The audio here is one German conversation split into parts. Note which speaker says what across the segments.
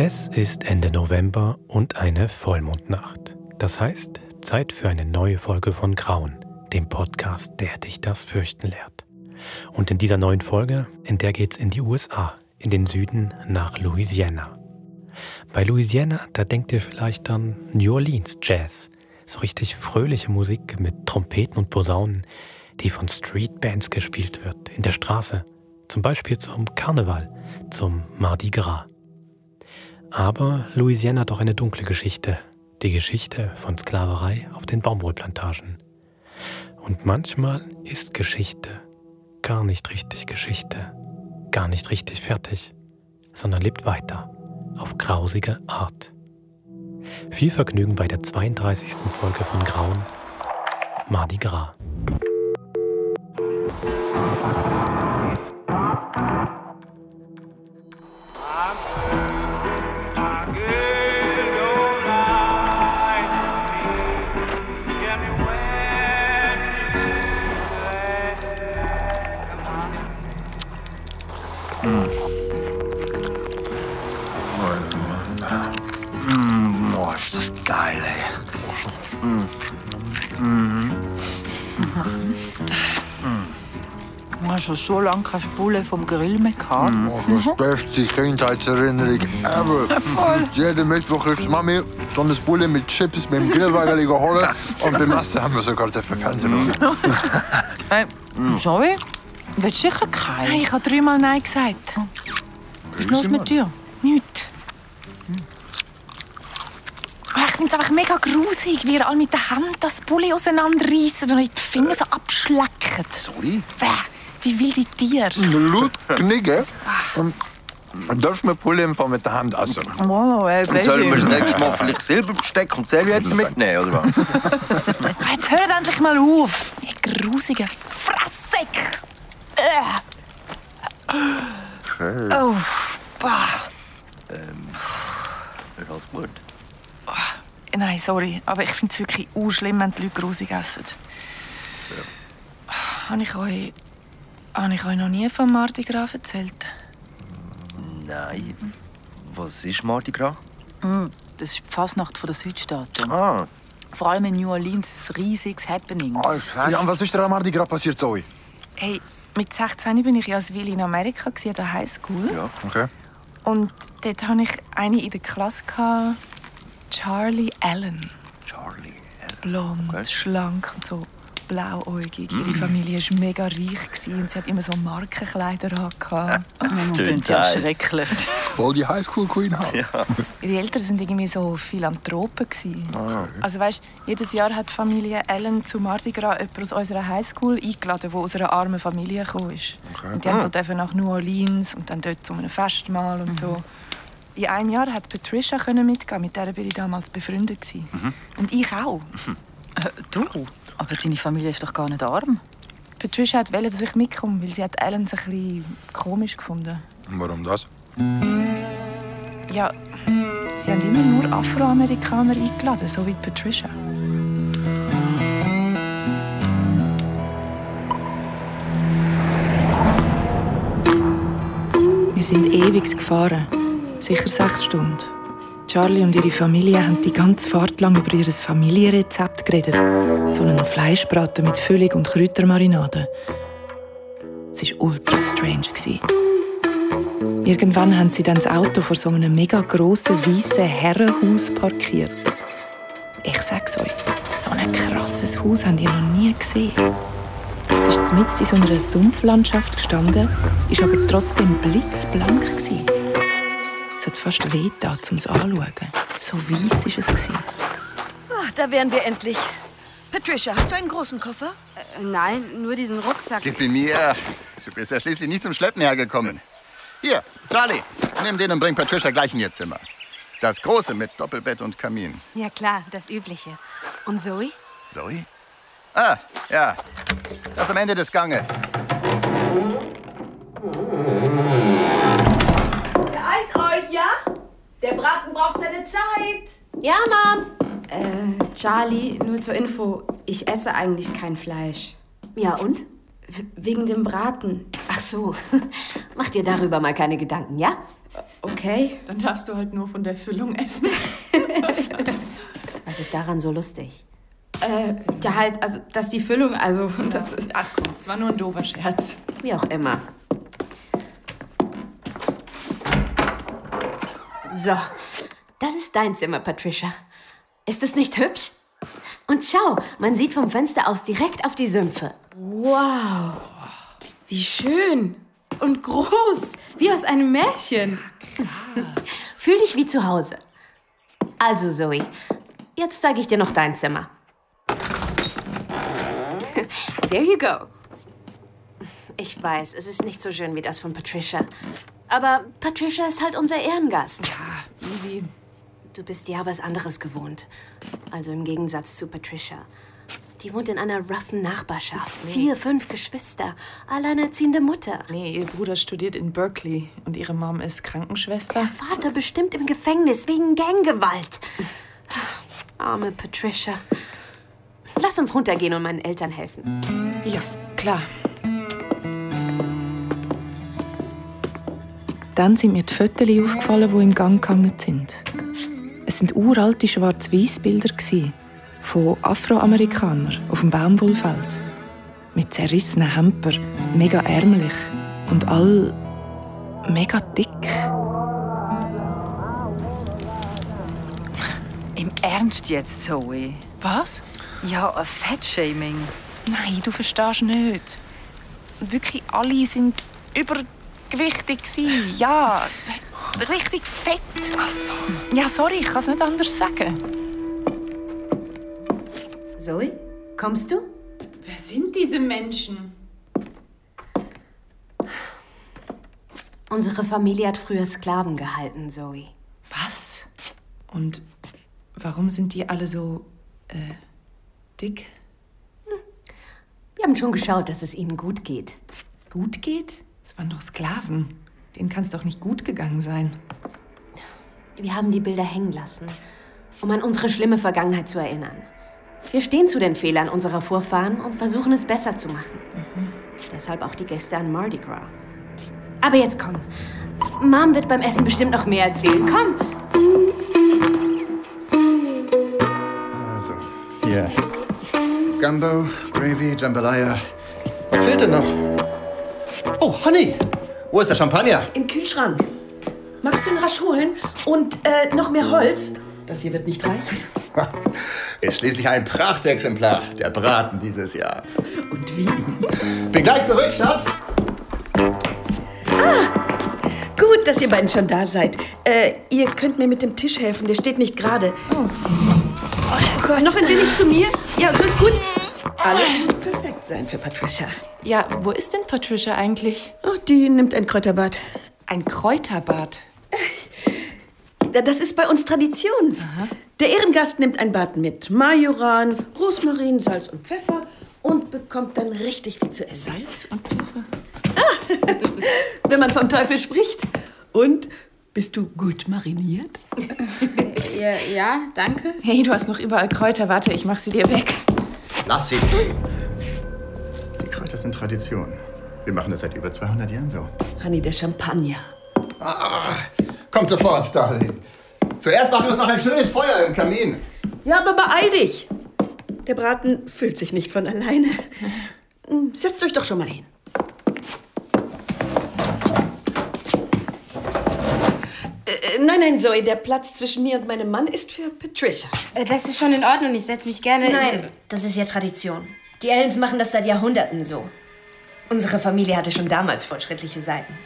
Speaker 1: Es ist Ende November und eine Vollmondnacht. Das heißt, Zeit für eine neue Folge von Grauen, dem Podcast, der dich das fürchten lehrt. Und in dieser neuen Folge, in der geht's in die USA, in den Süden nach Louisiana. Bei Louisiana, da denkt ihr vielleicht an New Orleans Jazz, so richtig fröhliche Musik mit Trompeten und Posaunen, die von Streetbands gespielt wird, in der Straße, zum Beispiel zum Karneval, zum Mardi Gras. Aber Louisiana hat auch eine dunkle Geschichte, die Geschichte von Sklaverei auf den Baumwollplantagen. Und manchmal ist Geschichte gar nicht richtig Geschichte, gar nicht richtig fertig, sondern lebt weiter, auf grausige Art. Viel Vergnügen bei der 32. Folge von Grauen, Mardi Gras.
Speaker 2: Hast schon so lange keine Spule vom Grill mehr gehabt.
Speaker 3: Oh, das beste Kindheitserinnerung ever.
Speaker 2: Voll.
Speaker 3: Jeden Mittwoch ist Mami so eine Bulle mit Chips mit dem Grillwagen geholt. Und beim Essen haben wir sogar den Fernsehen schauen.
Speaker 2: Äh, sorry? Willst du sicher keinen?
Speaker 4: Nein, ich habe dreimal Nein gesagt.
Speaker 2: Was ist los mit dir?
Speaker 4: Nichts. Oh, ich finde es einfach mega grusig, wie ihr alle mit den Händen das Bulli auseinanderreißen und die Finger so abschlecken.
Speaker 3: Sorry?
Speaker 4: Bäh, wie wilde Tiere.
Speaker 3: Laut knicken. Und darfst du mir Pulle einfach mit der Hand essen?
Speaker 2: Wow, ey,
Speaker 5: Und sollen wir das nächste Mal vielleicht Silberbesteck und Servietten mitnehmen, oder was?
Speaker 4: Oh, Jetzt hört endlich mal auf. Ihr grusigen Fresssäck. Äh.
Speaker 5: Okay.
Speaker 4: Oh, bah.
Speaker 5: Ist alles gut.
Speaker 4: Nein, sorry, aber ich finde es wirklich auch schlimm, wenn die Leute grusig essen. Habe ich euch, habe ich euch noch nie von Mardi Gras erzählt?
Speaker 5: Nein. Was ist Mardi Gras?
Speaker 2: Das ist die Fasnacht der Südstaaten.
Speaker 5: Ah,
Speaker 2: Vor allem in New Orleans ist ein riesiges Happening.
Speaker 3: Ja, und was ist dir am Mardi Gras passiert, Zoe?
Speaker 4: Hey, mit 16 bin ich ja als Willi in Amerika gsi, an der Highschool.
Speaker 5: ja.
Speaker 3: Okay.
Speaker 4: Und dort hatte ich eine in der Klasse, Charlie Allen.
Speaker 5: Charlie.
Speaker 4: Blond,
Speaker 5: Okay.
Speaker 4: schlank und so blauäugig. Ihre Familie war mega reich gewesen und sie hat immer so Markenkleider angehabt.
Speaker 5: Tönt
Speaker 2: ja
Speaker 5: heiß.
Speaker 2: schrecklich.
Speaker 3: Voll die Highschool Queen halt.
Speaker 4: Ihre Eltern sind irgendwie so Philanthropen gewesen. Also weißt, jedes Jahr hat die Familie Allen zu Mardi Gras jemanden aus unserer Highschool eingeladen, der aus einer armen Familie gekommen ist. Und die haben so dürfen nach New Orleans und dann dort zu einem Festmahl und so. In einem Jahr hat Patricia können mitgehen, mit der bin ich damals befreundet gewesen. Und ich auch.
Speaker 2: Äh, du? Aber deine Familie ist doch gar nicht arm.
Speaker 4: Patricia hat wollte, dass ich mitkomme, weil sie hat Allen ein bisschen komisch gefunden.
Speaker 3: Warum das?
Speaker 4: Ja, sie haben immer nur Afroamerikaner eingeladen, so wie Patricia. Wir sind ewig gefahren, sicher sechs Stunden. Charlie und ihre Familie haben die ganze Fahrt lang über ihr Familienrezept geredet. So einen Fleischbraten mit Füllung und Kräutermarinade. Es war ultra strange. Irgendwann haben sie dann das Auto vor so einem mega grossen weißen Herrenhaus parkiert. Ich sag's euch, so ein krasses Haus habt ihr noch nie gesehen. Es ist mitten in so einer Sumpflandschaft gestanden, ist aber trotzdem blitzblank gewesen. Es hat fast weh getan, um es anzuschauen. So weiss war es.
Speaker 6: Ah, da wären wir endlich. Patricia, hast du einen großen Koffer?
Speaker 7: Äh, Nein, nur diesen Rucksack.
Speaker 8: Gib ihn mir. Du bist ja schließlich nicht zum Schleppen hergekommen. Hier, Charlie, nimm den und bring Patricia gleich in ihr Zimmer. Das große mit Doppelbett und Kamin.
Speaker 7: Ja klar, das Übliche. Und Zoe?
Speaker 8: Zoe? Ah, ja. Das am Ende des Ganges.
Speaker 6: Euch, ja? Der Braten braucht seine Zeit.
Speaker 7: Ja, Mom. Äh, Charlie, nur zur Info, ich esse eigentlich kein Fleisch.
Speaker 6: Ja, und?
Speaker 7: W wegen dem Braten.
Speaker 6: Ach
Speaker 9: so. Mach dir darüber mal keine Gedanken, ja?
Speaker 4: Okay, dann darfst du halt nur von der Füllung essen.
Speaker 9: Was ist daran so lustig?
Speaker 4: äh, ja halt, also, dass die Füllung, also, das ist, ach komm, das war nur ein doofer Scherz.
Speaker 9: Wie auch immer. So, das ist dein Zimmer, Patricia. Ist es nicht hübsch? Und schau, man sieht vom Fenster aus direkt auf die Sümpfe.
Speaker 4: Wow, wie schön und groß, wie aus einem Märchen.
Speaker 9: Fühl dich wie zu Hause. Also, Zoe, jetzt zeige ich dir noch dein Zimmer. There you go. Ich weiß, es ist nicht so schön wie das von Patricia. Aber Patricia ist halt unser Ehrengast.
Speaker 4: Ja, easy.
Speaker 9: Du bist ja was anderes gewohnt. Also im Gegensatz zu Patricia. Die wohnt in einer roughen Nachbarschaft. Vier, fünf Geschwister. Alleinerziehende Mutter.
Speaker 4: Nee, ihr Bruder studiert in Berkeley und ihre Mom ist Krankenschwester.
Speaker 9: Vater bestimmt im Gefängnis wegen Ganggewalt. Arme Patricia. Lass uns runtergehen und meinen Eltern helfen.
Speaker 4: Ja, klar.
Speaker 10: Dann sind mir die Fotos aufgefallen, die im Gang gehangen sind. Es sind uralte Schwarz-Weiß-Bilder gsi von Afroamerikanern auf dem Baumwollfeld. Mit zerrissenen Hemper, mega ärmlich und all mega dick.
Speaker 2: Im Ernst jetzt, Zoe?
Speaker 4: Was?
Speaker 2: Ja, ein Fettshaming.
Speaker 4: Nein, du verstehst nicht. Wirklich alle sind übergewichtig gsi. Ja, richtig fett.
Speaker 2: Ach so.
Speaker 4: Ja, sorry, ich kann es nicht anders sagen.
Speaker 9: Zoe, kommst du?
Speaker 4: Wer sind diese Menschen?
Speaker 9: Unsere Familie hat früher Sklaven gehalten, Zoe.
Speaker 4: Was? Und warum sind die alle so äh, dick?
Speaker 9: Wir haben schon geschaut, dass es ihnen gut geht.
Speaker 4: Gut geht? Das waren doch Sklaven. Denen kann es doch nicht gut gegangen sein.
Speaker 9: Wir haben die Bilder hängen lassen, um an unsere schlimme Vergangenheit zu erinnern. Wir stehen zu den Fehlern unserer Vorfahren und versuchen es besser zu machen. Deshalb auch die Gäste an Mardi Gras. Aber jetzt komm. Mom wird beim Essen bestimmt noch mehr erzählen. Komm!
Speaker 8: Also, hier. Gumbo, Gravy, Jambalaya. Was fehlt denn noch? Oh, Honey! Wo ist der Champagner?
Speaker 6: Im Kühlschrank. Magst du ihn rasch holen? Und äh, noch mehr Holz? Das hier wird nicht reichen.
Speaker 8: Ist schließlich ein Prachtexemplar, der Braten dieses Jahr.
Speaker 6: Und wie?
Speaker 8: Bin gleich zurück, Schatz.
Speaker 6: Gut, dass ihr beiden schon da seid. Äh, ihr könnt mir mit dem Tisch helfen, der steht nicht gerade. Oh. Gott. Noch ein wenig zu mir? Ja, so ist gut. Alles muss perfekt sein für Patricia.
Speaker 4: Ja, wo ist denn Patricia eigentlich?
Speaker 6: Oh, die nimmt ein Kräuterbad.
Speaker 4: Ein Kräuterbad.
Speaker 6: Das ist bei uns Tradition. Der Ehrengast nimmt ein Bad mit Majoran, Rosmarin, Salz und Pfeffer und bekommt dann richtig viel zu essen.
Speaker 4: Salz und Pfeffer?
Speaker 6: Wenn man vom Teufel spricht. Und bist du gut mariniert?
Speaker 7: Ja, ja, danke.
Speaker 4: Hey, du hast noch überall Kräuter. Warte, ich mach sie dir weg.
Speaker 8: Lass sie. Die Kräuter sind Tradition. Wir machen das seit über 200 Jahren so.
Speaker 6: Honey, der Champagner.
Speaker 8: Kommt sofort, Darling. Zuerst machen wir uns noch ein schönes Feuer im Kamin.
Speaker 6: Ja, aber beeil dich. Der Braten füllt sich nicht von alleine. Hm, Setzt euch doch schon mal hin. Nein, nein, Zoe, der Platz zwischen mir und meinem Mann ist für Patricia.
Speaker 7: Äh, Das ist schon in Ordnung, ich setze mich gerne.
Speaker 9: Nein, das ist ja Tradition. Die Ellens machen das seit Jahrhunderten so. Unsere Familie hatte schon damals fortschrittliche Seiten.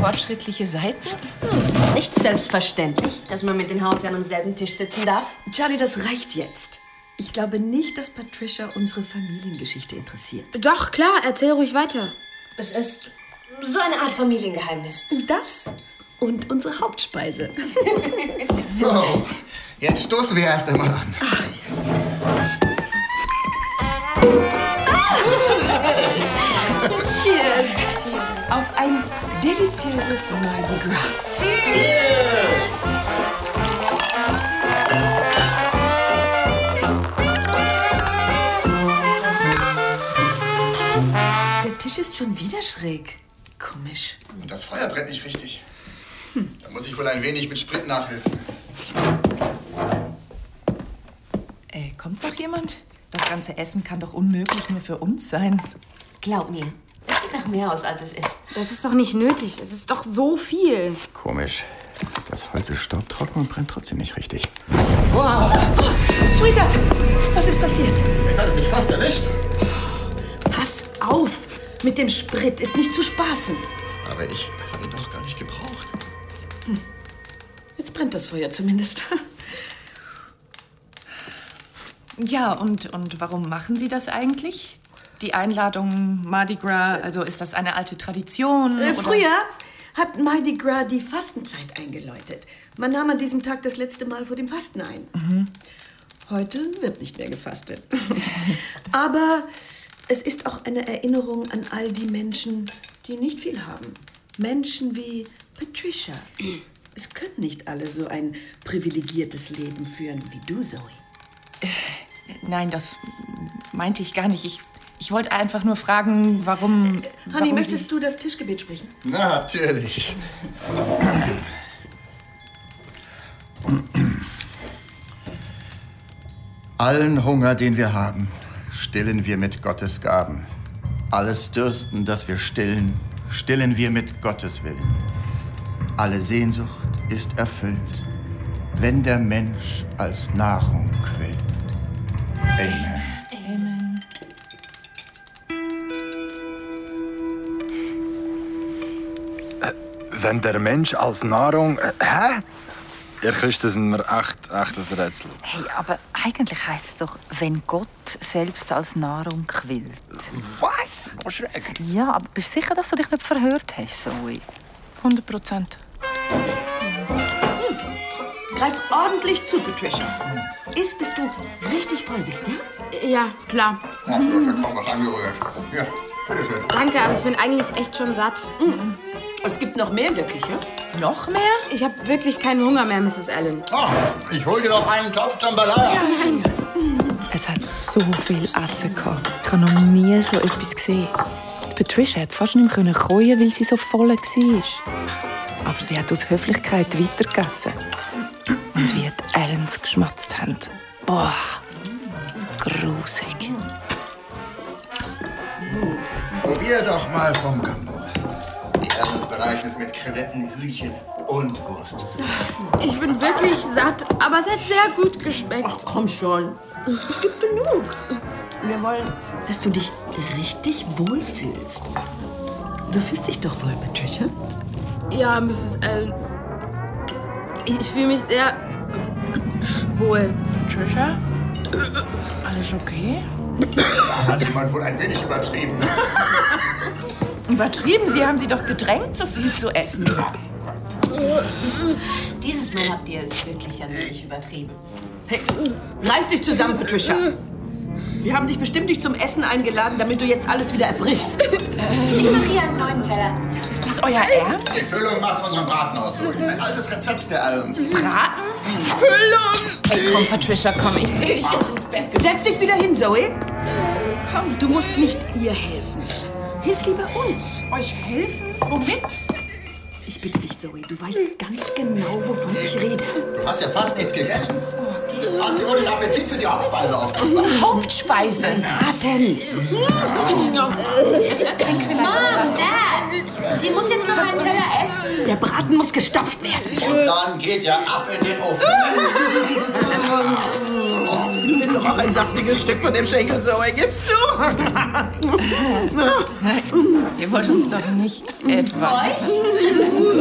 Speaker 4: Fortschrittliche Seiten?
Speaker 9: Es ist nicht selbstverständlich, dass man mit den Hausherren am selben Tisch sitzen darf.
Speaker 6: Charlie, das reicht jetzt. Ich glaube nicht, dass Patricia unsere Familiengeschichte interessiert.
Speaker 7: Doch, klar, erzähl ruhig weiter.
Speaker 9: Es ist so eine Art Familiengeheimnis.
Speaker 6: Das und unsere Hauptspeise.
Speaker 8: So, jetzt stoßen wir erst einmal an.
Speaker 6: Cheers! Auf ein deliziöses Mardi Gras. Der Tisch ist schon wieder schräg. komisch.
Speaker 8: Und das Feuer brennt nicht richtig. Muss ich wohl ein wenig mit Sprit nachhelfen.
Speaker 4: Äh, kommt doch jemand? Das ganze Essen kann doch unmöglich nur für uns sein.
Speaker 9: Glaub mir, es sieht nach mehr aus, als es ist.
Speaker 7: Das ist doch nicht nötig. Es ist doch so viel.
Speaker 8: Komisch. Das Holz ist staubtrocken und brennt trotzdem nicht richtig.
Speaker 6: Sweetheart, was ist passiert?
Speaker 8: Jetzt hat es mich fast erwischt.
Speaker 6: Pass auf! Mit dem Sprit ist nicht zu spaßen.
Speaker 8: Aber ich
Speaker 6: brennt das Feuer zumindest.
Speaker 4: Ja, und, und warum machen Sie das eigentlich? Die Einladung Mardi Gras, also ist das eine alte Tradition?
Speaker 6: Äh, früher hat Mardi Gras die Fastenzeit eingeläutet. Man nahm an diesem Tag das letzte Mal vor dem Fasten ein.
Speaker 4: Mhm.
Speaker 6: Heute wird nicht mehr gefastet. Aber es ist auch eine Erinnerung an all die Menschen, die nicht viel haben. Menschen wie Patricia. Es können nicht alle so ein privilegiertes Leben führen wie du, Zoe.
Speaker 4: Nein, das meinte ich gar nicht. Ich, ich wollte einfach nur fragen, warum.
Speaker 6: Honey,
Speaker 4: warum
Speaker 6: möchtest du das Tischgebet sprechen?
Speaker 8: Natürlich. Allen Hunger, den wir haben, stillen wir mit Gottes Gaben. Alles Dürsten, das wir stillen, stillen wir mit Gottes Willen. Alle Sehnsucht ist erfüllt, wenn der Mensch als Nahrung quillt. Amen.
Speaker 4: Amen.
Speaker 3: Wenn der Mensch als Nahrung. Äh, hä? Ihr Christen sind mir echt, echt ein Rätsel.
Speaker 2: Hey, aber eigentlich heißt es doch, wenn Gott selbst als Nahrung quillt.
Speaker 8: Was? Oh, schreck.
Speaker 2: Ja, aber bist du sicher, dass du dich nicht verhört hast, Zoe?
Speaker 4: 100 Prozent.
Speaker 6: Greif ordentlich zu, Patricia. Ist, bis du richtig voll bist, ja?
Speaker 7: Ja, klar.
Speaker 8: Ja, du hast ja kaum was angerührt. Ja, bitteschön.
Speaker 7: Danke, aber ich bin eigentlich echt schon satt.
Speaker 6: Es gibt noch mehr in der Küche.
Speaker 4: Noch mehr?
Speaker 7: Ich habe wirklich keinen Hunger mehr, Mrs. Allen.
Speaker 8: Ah, ich hol dir noch einen Topf Jambalaya.
Speaker 10: Es hat so viel Essen gehabt. Ich habe noch nie so etwas gesehen. Die Patricia hat fast nicht mehr kochen, weil sie so voll war. Aber sie hat aus Höflichkeit weitergegessen. Und wie die Allens geschmatzt haben. Boah, grusig.
Speaker 8: Probier doch mal vom Gambo. Die Ernst bereiten es mit Krevetten, Hühnchen und Wurst zu.
Speaker 7: Ich bin wirklich satt, aber es hat sehr gut geschmeckt.
Speaker 6: Ach, komm schon. Es gibt genug. Wir wollen, dass du dich richtig wohlfühlst. Du fühlst dich doch wohl, Patricia?
Speaker 7: Ja, Mrs. Allen. Ich fühle mich sehr wohl.
Speaker 4: Trisha? Alles okay?
Speaker 8: Hat jemand wohl ein wenig übertrieben?
Speaker 4: Übertrieben, Sie haben sie doch gedrängt, so viel zu essen.
Speaker 9: Dieses Mal habt ihr es wirklich ein wenig übertrieben.
Speaker 6: Hey, reiß dich zusammen, Patricia. Wir haben dich bestimmt nicht zum Essen eingeladen, damit du jetzt alles wieder erbrichst.
Speaker 9: Ich mache hier einen neuen Teller.
Speaker 4: Ist das euer Ernst?
Speaker 8: Die Füllung macht unseren Braten aus. Zoe. Ein altes Rezept der Allens.
Speaker 4: Braten? Hey, komm, Patricia, komm, ich bring dich jetzt ins Bett.
Speaker 6: Setz dich wieder hin, Zoe. Komm, du musst nicht ihr helfen. Hilf lieber uns.
Speaker 4: Euch helfen? Womit?
Speaker 6: Ich bitte dich, Zoe, du weißt ganz genau, wovon ich rede.
Speaker 8: Du hast ja fast nichts gegessen. Hast dir wohl den Appetit für die Hauptspeise aufgespart?
Speaker 4: Hauptspeise.
Speaker 6: Braten.
Speaker 9: Mom, Dad! Sie muss jetzt noch einen Teller essen.
Speaker 6: Der Braten muss gestopft werden.
Speaker 8: Und dann geht er ab in den Ofen.
Speaker 6: Doch auch ein saftiges Stück von dem Schenkel, Zoe. Gibst du?
Speaker 4: Ihr wollt uns doch nicht etwa.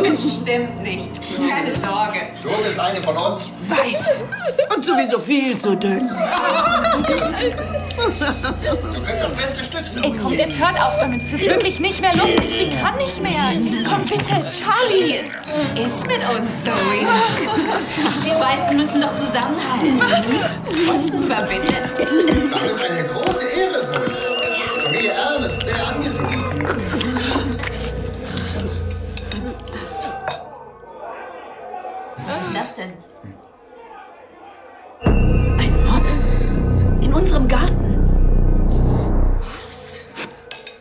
Speaker 9: Bestimmt nicht. Keine Sorge.
Speaker 8: Du bist eine von uns.
Speaker 6: Weiß. Und sowieso viel zu dünn.
Speaker 8: Du kriegst das beste Stück. Zoe.
Speaker 4: Ey, kommt, jetzt hört auf damit. Es ist wirklich nicht mehr lustig. Sie kann nicht mehr. Komm bitte, Charlie.
Speaker 9: Ist mit uns, Zoe. Wir Weißen müssen doch zusammenhalten. Was? Osten verbindet.
Speaker 8: Das ist eine große Ehre. Die Familie Ernst, sehr angesehen.
Speaker 9: Was ist das denn?
Speaker 6: Ein Mob. In unserem Garten.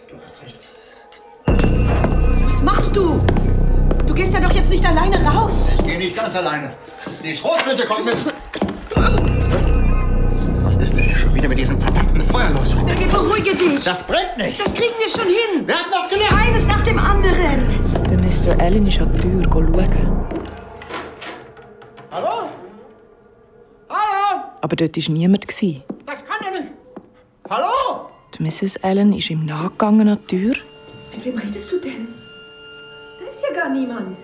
Speaker 8: Du hast recht.
Speaker 6: Was jetzt nicht alleine raus.
Speaker 8: Ich gehe nicht ganz alleine. Die Schrotflinte kommt mit. Diesem verdammten Feuer los?
Speaker 6: Okay, beruhige dich.
Speaker 8: Das brennt nicht.
Speaker 6: Das kriegen wir schon hin.
Speaker 8: Wir hatten das gelernt.
Speaker 6: Eines nach dem anderen.
Speaker 4: Der Mr. Allen ist an die Tür schauen.
Speaker 8: Hallo? Hallo?
Speaker 4: Aber dort war niemand.
Speaker 8: Das kann ja nicht. Hallo?
Speaker 4: Die Mrs. Allen ist ihm nachgegangen an die Tür
Speaker 6: Mit wem redest du denn? Da ist ja gar niemand.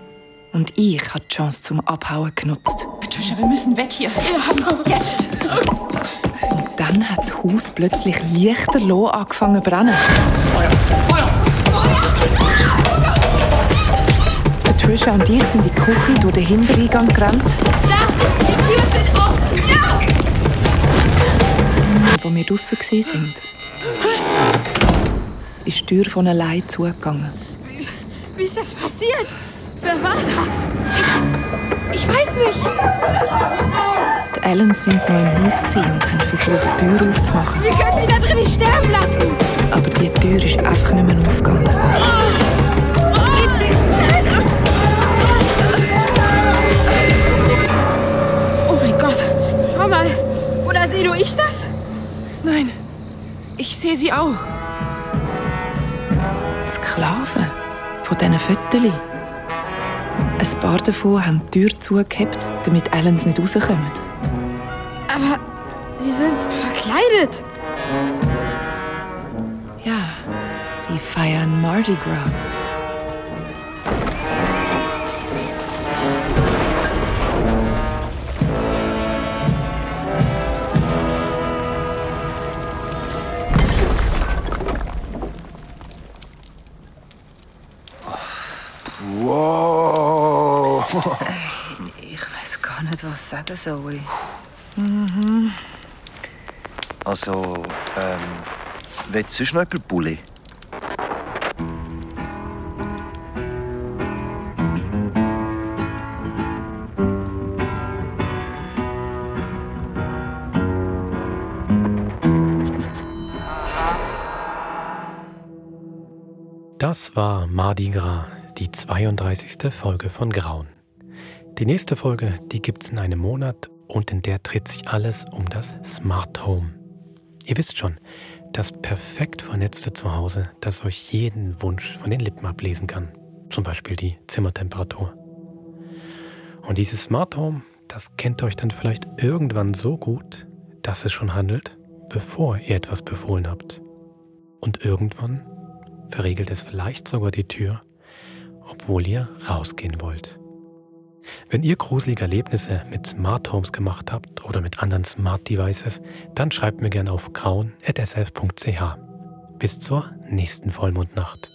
Speaker 4: und ich habe die Chance zum Abhauen genutzt.
Speaker 7: Patricia, wir müssen weg hier. Ja, komm, jetzt.
Speaker 4: Dann hat das Haus plötzlich lichterloh angefangen zu brennen. Patricia und ich sind in die Küche durch den Hintereingang gerannt.
Speaker 7: Da, die Tür steht offen. Ja!
Speaker 4: Wo wir draussen waren, ist die Tür von allein zugegangen.
Speaker 7: Wie ist das passiert? Wer war das? Ich, ich weiß nicht.
Speaker 4: Die Allens sind noch im Haus und haben versucht, die Tür aufzumachen.
Speaker 7: Wir können sie da drin nicht sterben lassen.
Speaker 4: Aber die Tür ist einfach nicht mehr aufgegangen.
Speaker 7: Das geht nicht. Oh mein Gott. Schau mal. Oder sehe nur ich das?
Speaker 10: Nein, ich sehe sie auch.
Speaker 4: Die Sklaven von diesen Fötterchen. Ein paar davon haben die Tür zugehabt, damit Allens nicht rauskommen.
Speaker 7: Aber sie sind verkleidet.
Speaker 4: Ja, sie feiern Mardi Gras.
Speaker 3: Wow.
Speaker 2: Ich weiß gar nicht, was sagen soll.
Speaker 5: Also, ähm, willst du noch jemand Bulli?
Speaker 1: Das war Mardi Gras, die 32. Folge von Grauen. Die nächste Folge, die gibt's in einem Monat und in der dreht sich alles um das Smart Home. Ihr wisst schon, das perfekt vernetzte Zuhause, das euch jeden Wunsch von den Lippen ablesen kann. Zum Beispiel die Zimmertemperatur. Und dieses Smart Home, das kennt euch dann vielleicht irgendwann so gut, dass es schon handelt, bevor ihr etwas befohlen habt. Und irgendwann verriegelt es vielleicht sogar die Tür, obwohl ihr rausgehen wollt. Wenn ihr gruselige Erlebnisse mit Smart Homes gemacht habt oder mit anderen Smart Devices, dann schreibt mir gerne auf grauen.sf.ch. Bis zur nächsten Vollmondnacht.